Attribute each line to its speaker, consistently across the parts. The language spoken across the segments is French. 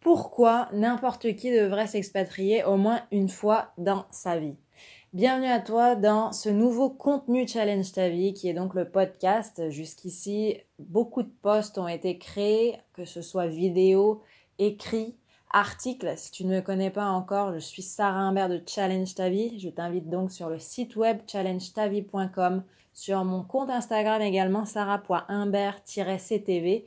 Speaker 1: pourquoi n'importe qui devrait s'expatrier au moins une fois dans sa vie. Bienvenue à toi dans ce nouveau contenu Challenge ta vie qui est donc le podcast. Jusqu'ici, beaucoup de posts ont été créés, que ce soit vidéo, écrit, article. Si tu ne me connais pas encore, je suis Sarah Imbert de Challenge ta vie. Je t'invite donc sur le site web challengetavie.com, sur mon compte Instagram également sarah.imbert-ctv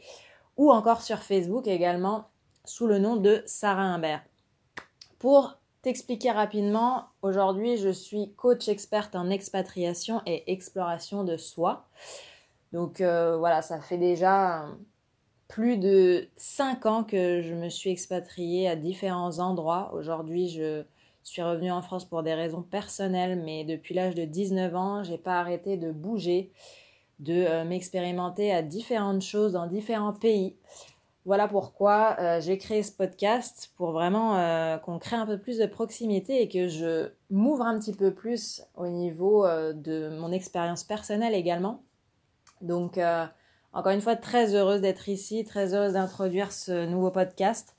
Speaker 1: ou encore sur Facebook également sous le nom de Sarah Imbert. Pour t'expliquer rapidement, aujourd'hui je suis coach experte en expatriation et exploration de soi. Donc euh, voilà, ça fait déjà plus de 5 ans que je me suis expatriée à différents endroits. Aujourd'hui, je suis revenue en France pour des raisons personnelles, mais depuis l'âge de 19 ans, j'ai pas arrêté de bouger, de euh, m'expérimenter à différentes choses dans différents pays. Voilà pourquoi euh, j'ai créé ce podcast pour vraiment euh, qu'on crée un peu plus de proximité et que je m'ouvre un petit peu plus au niveau euh, de mon expérience personnelle également. Donc, encore une fois, très heureuse d'être ici, très heureuse d'introduire ce nouveau podcast.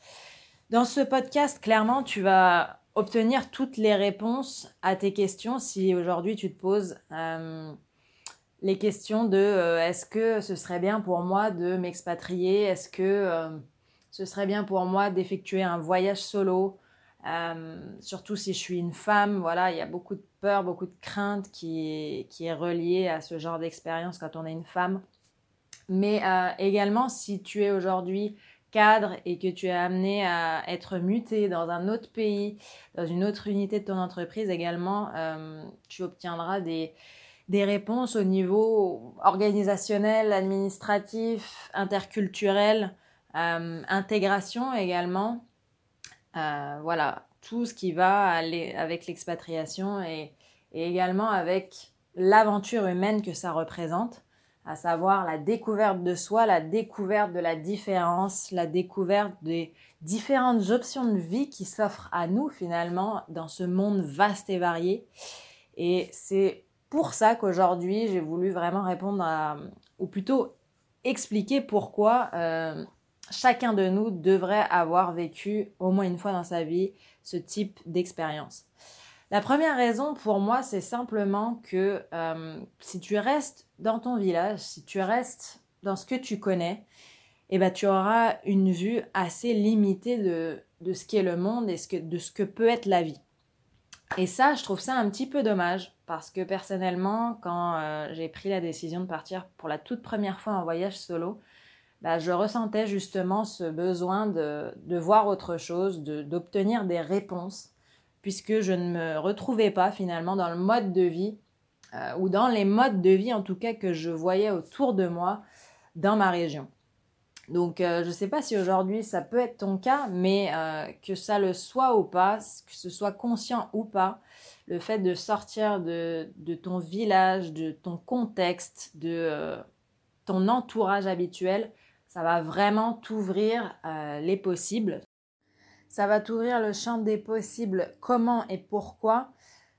Speaker 1: Dans ce podcast, clairement, tu vas obtenir toutes les réponses à tes questions si aujourd'hui tu te poses les questions de euh, est-ce que ce serait bien pour moi de m'expatrier? Est-ce que euh, ce serait bien pour moi d'effectuer un voyage solo? Euh, Surtout si je suis une femme, voilà, il y a beaucoup de peur, beaucoup de crainte qui qui est reliée à ce genre d'expérience quand on est une femme. Mais également, si tu es aujourd'hui cadre et que tu es amené à être muté dans un autre pays, dans une autre unité de ton entreprise également, tu obtiendras des, des réponses au niveau organisationnel, administratif, interculturel, euh, intégration également. Euh, voilà, tout ce qui va aller avec l'expatriation et, également avec l'aventure humaine que ça représente, à savoir la découverte de soi, la découverte de la différence, la découverte des différentes options de vie qui s'offrent à nous finalement dans ce monde vaste et varié. Et c'est pour ça qu'aujourd'hui, j'ai voulu vraiment répondre à, ou plutôt expliquer pourquoi euh, chacun de nous devrait avoir vécu au moins une fois dans sa vie ce type d'expérience. La première raison pour moi, c'est simplement que euh, si tu restes dans ton village, si tu restes dans ce que tu connais, eh ben, tu auras une vue assez limitée de, de ce qu'est le monde et de ce que peut être la vie. Et ça, je trouve ça un petit peu dommage parce que personnellement, quand euh, j'ai pris la décision de partir pour la toute première fois en voyage solo, bah, je ressentais justement ce besoin de, voir autre chose, d'obtenir des réponses, puisque je ne me retrouvais pas finalement dans le mode de vie, euh, ou dans les modes de vie en tout cas que je voyais autour de moi dans ma région. Donc euh, je ne sais pas si aujourd'hui ça peut être ton cas, mais que ça le soit ou pas, que ce soit conscient ou pas, le fait de sortir de, ton village, de ton contexte, de euh, ton entourage habituel, ça va vraiment t'ouvrir euh, les possibles. Ça va t'ouvrir le champ des possibles, comment et pourquoi.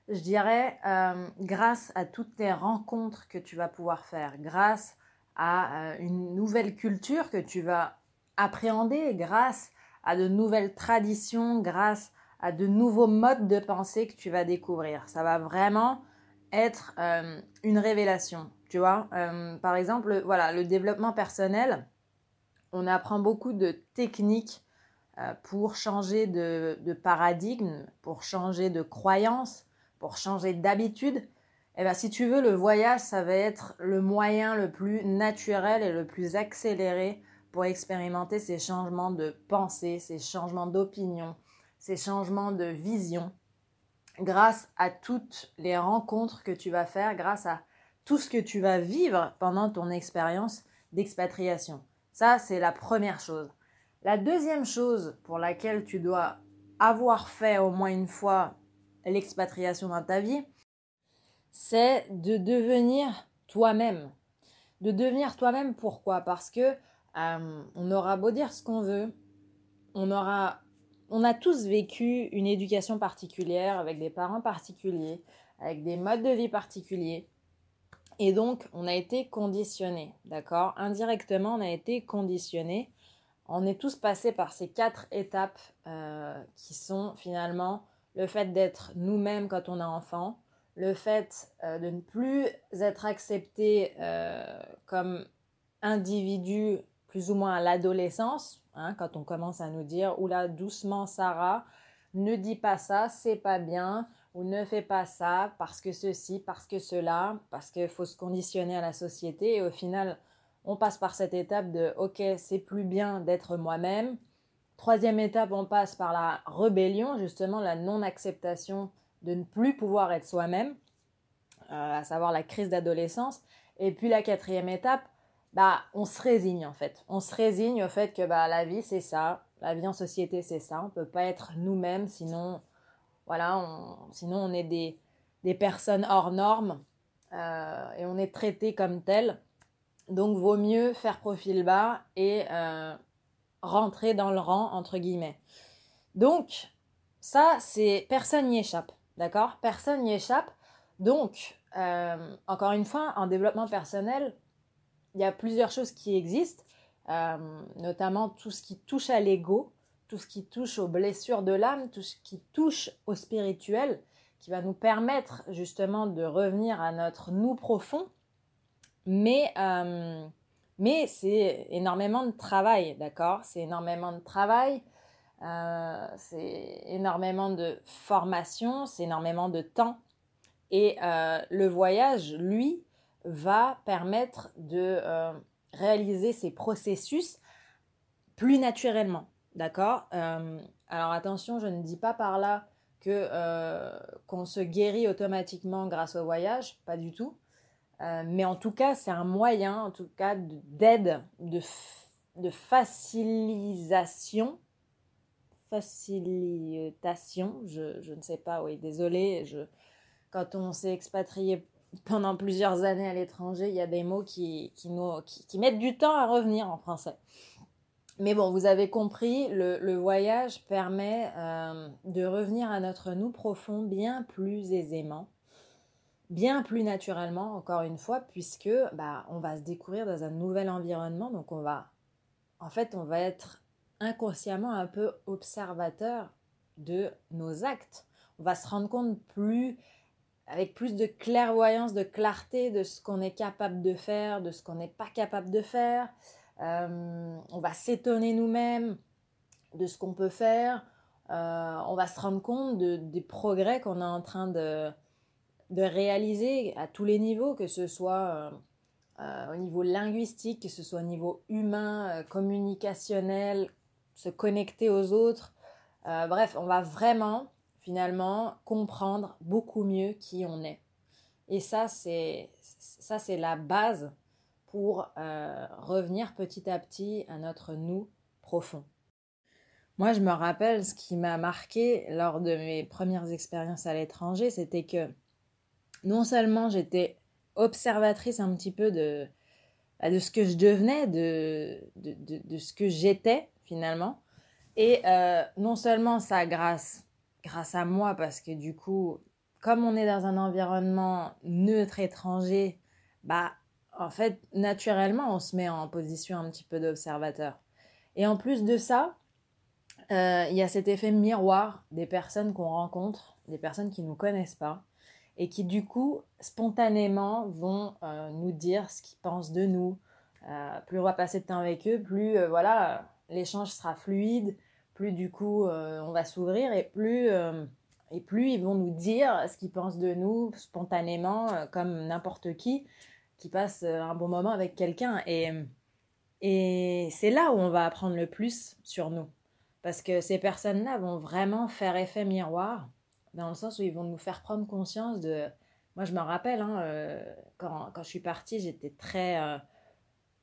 Speaker 1: Je dirais euh, grâce à toutes les rencontres que tu vas pouvoir faire, grâce à une nouvelle culture que tu vas appréhender, grâce à de nouvelles traditions, grâce à de nouveaux modes de pensée que tu vas découvrir. Ça va vraiment être euh, une révélation, tu vois. Euh, par exemple, voilà, le développement personnel, on apprend beaucoup de techniques euh, pour changer de, paradigme, pour changer de croyance, pour changer d'habitude. Eh bien, si tu veux, le voyage, ça va être le moyen le plus naturel et le plus accéléré pour expérimenter ces changements de pensée, ces changements d'opinion, ces changements de vision grâce à toutes les rencontres que tu vas faire, grâce à tout ce que tu vas vivre pendant ton expérience d'expatriation. Ça, c'est la première chose. La deuxième chose pour laquelle tu dois avoir fait au moins une fois l'expatriation dans ta vie, c'est de devenir toi-même. De devenir toi-même, pourquoi? Parce que euh, on aura beau dire ce qu'on veut, on aura on a tous vécu une éducation particulière avec des parents particuliers, avec des modes de vie particuliers. Et donc, on a été conditionné, d'accord? Indirectement, on a été conditionné On est tous passés par ces quatre étapes qui sont finalement le fait d'être nous-mêmes quand on est enfant, le fait de ne plus être accepté comme individu plus ou moins à l'adolescence, hein, quand on commence à nous dire oula doucement Sarah, ne dis pas ça, c'est pas bien, ou ne fais pas ça parce que ceci, parce que cela, parce qu'il faut se conditionner à la société. Et au final, on passe par cette étape de ok, c'est plus bien d'être moi-même. Troisième étape, on passe par la rébellion, justement la non-acceptation de ne plus pouvoir être soi-même, euh, à savoir la crise d'adolescence. Et puis la quatrième étape, bah, on se résigne en fait. On se résigne au fait que bah, la vie c'est ça, la vie en société c'est ça. On peut pas être nous-mêmes, sinon, voilà, on, sinon on est des, des personnes hors normes euh, et on est traité comme tel. Donc vaut mieux faire profil bas et euh, rentrer dans le rang entre guillemets. Donc ça c'est personne n'y échappe, d'accord? Personne n'y échappe. Donc euh, encore une fois, en développement personnel, il y a plusieurs choses qui existent, euh, notamment tout ce qui touche à l'ego, tout ce qui touche aux blessures de l'âme, tout ce qui touche au spirituel, qui va nous permettre justement de revenir à notre nous profond. Mais, euh, mais c'est énormément de travail, d'accord? C'est énormément de travail, euh, c'est énormément de formation, c'est énormément de temps. Et le voyage, lui, va permettre de euh, réaliser ces processus plus naturellement. D'accord? Euh, Alors attention, je ne dis pas par là que euh, qu'on se guérit automatiquement grâce au voyage, pas du tout. mais en tout cas, c'est un moyen, en tout cas, d'aide, de, de facilisation. Facilitation, je, ne sais pas, oui, désolé, je, quand on s'est expatrié pendant plusieurs années à l'étranger, il y a des mots qui, qui, nous, qui, mettent du temps à revenir en français. Mais bon, vous avez compris, le, le voyage permet euh, de revenir à notre nous profond bien plus aisément, bien plus naturellement, encore une fois, puisque bah, on va se découvrir dans un nouvel environnement. Donc on va, en fait, on va être inconsciemment un peu observateur de nos actes. On va se rendre compte plus avec plus de clairvoyance, de clarté de ce qu'on est capable de faire, de ce qu'on n'est pas capable de faire. Euh, on va s'étonner nous-mêmes de ce qu'on peut faire. Euh, on va se rendre compte des progrès qu'on est en train de, de, réaliser à tous les niveaux, que ce soit euh, au niveau linguistique, que ce soit au niveau humain, communicationnel, se connecter aux autres. bref, on va vraiment finalement comprendre beaucoup mieux qui on est. Et ça, c'est ça, c'est la base pour euh, revenir petit à petit à notre nous profond. Moi, je me rappelle ce qui m'a marqué lors de mes premières expériences à l'étranger, c'était que non seulement j'étais observatrice un petit peu de, de ce que je devenais, de, de, de, ce que j'étais finalement, et euh, non seulement ça grâce grâce à moi parce que du coup, comme on est dans un environnement neutre étranger, bah en fait, naturellement, on se met en position un petit peu d'observateur. Et en plus de ça, euh, il y a cet effet miroir des personnes qu'on rencontre, des personnes qui ne nous connaissent pas, et qui du coup, spontanément, vont euh, nous dire ce qu'ils pensent de nous. Euh, plus on va passer de temps avec eux, plus voilà, l'échange sera fluide, plus du coup euh, on va s'ouvrir et plus euh, et plus ils vont nous dire ce qu'ils pensent de nous spontanément euh, comme n'importe qui qui passe un bon moment avec quelqu'un. Et et c'est là où on va apprendre le plus sur nous. Parce que ces personnes-là vont vraiment faire effet miroir dans le sens où ils vont nous faire prendre conscience de moi je me rappelle hein, quand, quand je suis partie j'étais très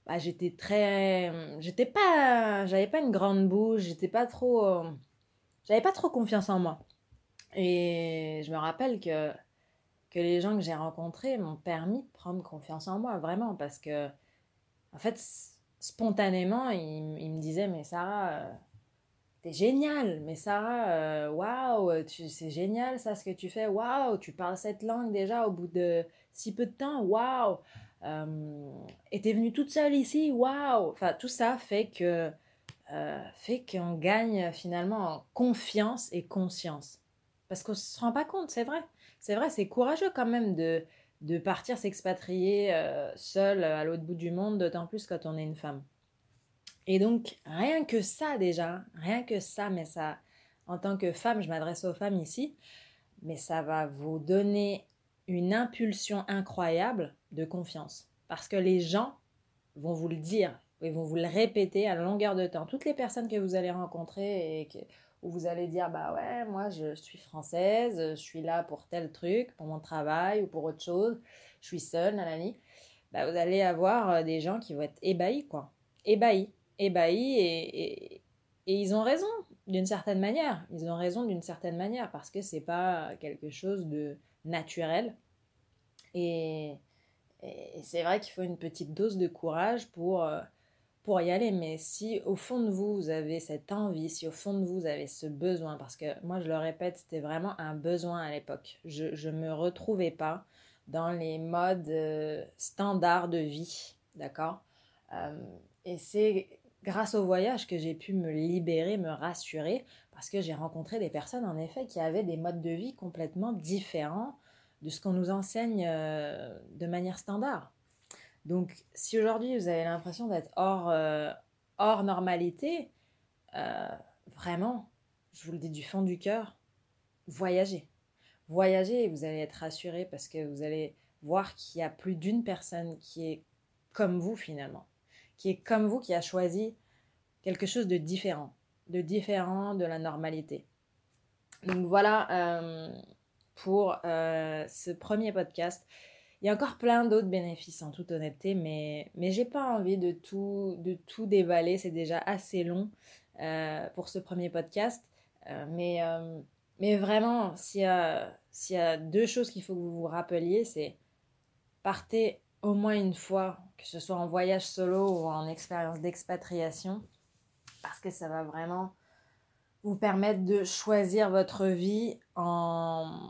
Speaker 1: bah, j'étais très j'étais pas j'avais pas une grande bouche j'étais pas trop euh, j'avais pas trop confiance en moi. Et je me rappelle que que les gens que j'ai rencontrés m'ont permis de prendre confiance en moi vraiment parce que en fait spontanément ils, ils me disaient mais Sarah euh, t'es génial mais Sarah euh, waouh c'est génial ça ce que tu fais waouh tu parles cette langue déjà au bout de si peu de temps waouh euh, et t'es venue toute seule ici, waouh Enfin, tout ça fait que fait qu'on gagne finalement en confiance et conscience. Parce qu'on se rend pas compte, c'est vrai. C'est vrai, c'est courageux quand même de, de partir s'expatrier seul à l'autre bout du monde, d'autant plus quand on est une femme. Et donc, rien que ça déjà, rien que ça, mais ça, en tant que femme, je m'adresse aux femmes ici, mais ça va vous donner une impulsion incroyable de confiance. Parce que les gens vont vous le dire, ils vont vous le répéter à longueur de temps. Toutes les personnes que vous allez rencontrer et que, où vous allez dire, bah ouais, moi je suis française, je suis là pour tel truc, pour mon travail ou pour autre chose, je suis seule, nanani, bah vous allez avoir euh, des gens qui vont être ébahis, quoi. Ébahis ébahis et, et, ils ont raison d'une certaine manière. Ils ont raison d'une certaine manière parce que c'est pas quelque chose de naturel. Et, c'est vrai qu'il faut une petite dose de courage pour, euh, pour y aller. Mais si au fond de vous, vous avez cette envie, si au fond de vous, vous avez ce besoin, parce que moi, je le répète, c'était vraiment un besoin à l'époque. Je ne me retrouvais pas dans les modes euh, standards de vie, d'accord? Euh, Et c'est grâce au voyage que j'ai pu me libérer, me rassurer, parce que j'ai rencontré des personnes en effet qui avaient des modes de vie complètement différents de ce qu'on nous enseigne euh, de manière standard. Donc si aujourd'hui vous avez l'impression d'être hors, euh, hors normalité, euh, vraiment, je vous le dis du fond du cœur, voyagez. Voyagez et vous allez être rassuré parce que vous allez voir qu'il y a plus d'une personne qui est comme vous finalement qui est comme vous, qui a choisi quelque chose de différent, de différent de la normalité. Donc voilà euh, pour euh, ce premier podcast. Il y a encore plein d'autres bénéfices en toute honnêteté, mais, mais j'ai pas envie de tout, de tout dévaler, c'est déjà assez long euh, pour ce premier podcast. mais, mais vraiment, s'il y, a, s'il y a deux choses qu'il faut que vous vous rappeliez, c'est partez au moins une fois, que ce soit en voyage solo ou en expérience d'expatriation, parce que ça va vraiment vous permettre de choisir votre vie en,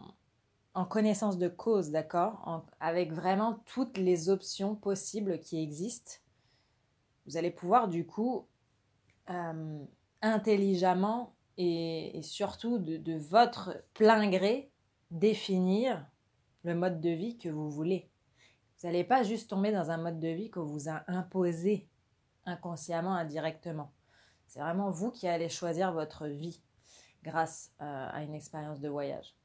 Speaker 1: en connaissance de cause, d'accord? Avec vraiment toutes les options possibles qui existent. Vous allez pouvoir du coup euh, intelligemment et, surtout de, de votre plein gré définir le mode de vie que vous voulez. Vous n'allez pas juste tomber dans un mode de vie qu'on vous a imposé inconsciemment, indirectement. C'est vraiment vous qui allez choisir votre vie grâce euh, à une expérience de voyage.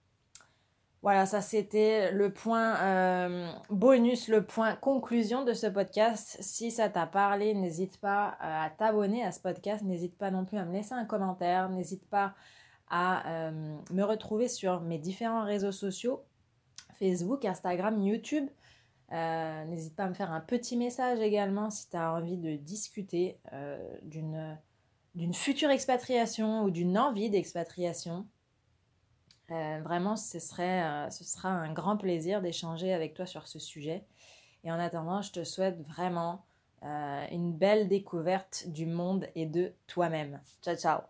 Speaker 1: Voilà, ça c'était le point euh, bonus, le point conclusion de ce podcast. Si ça t'a parlé, n'hésite pas euh, à t'abonner à ce podcast, n'hésite pas non plus à me laisser un commentaire, n'hésite pas à me retrouver sur mes différents réseaux sociaux, Facebook, Instagram, YouTube. Euh, n'hésite pas à me faire un petit message également si tu as envie de discuter euh, d'une future expatriation ou d'une envie d'expatriation. Euh, vraiment, ce, ce sera un grand plaisir d'échanger avec toi sur ce sujet. Et en attendant, je te souhaite vraiment une belle découverte du monde et de toi-même. Ciao, ciao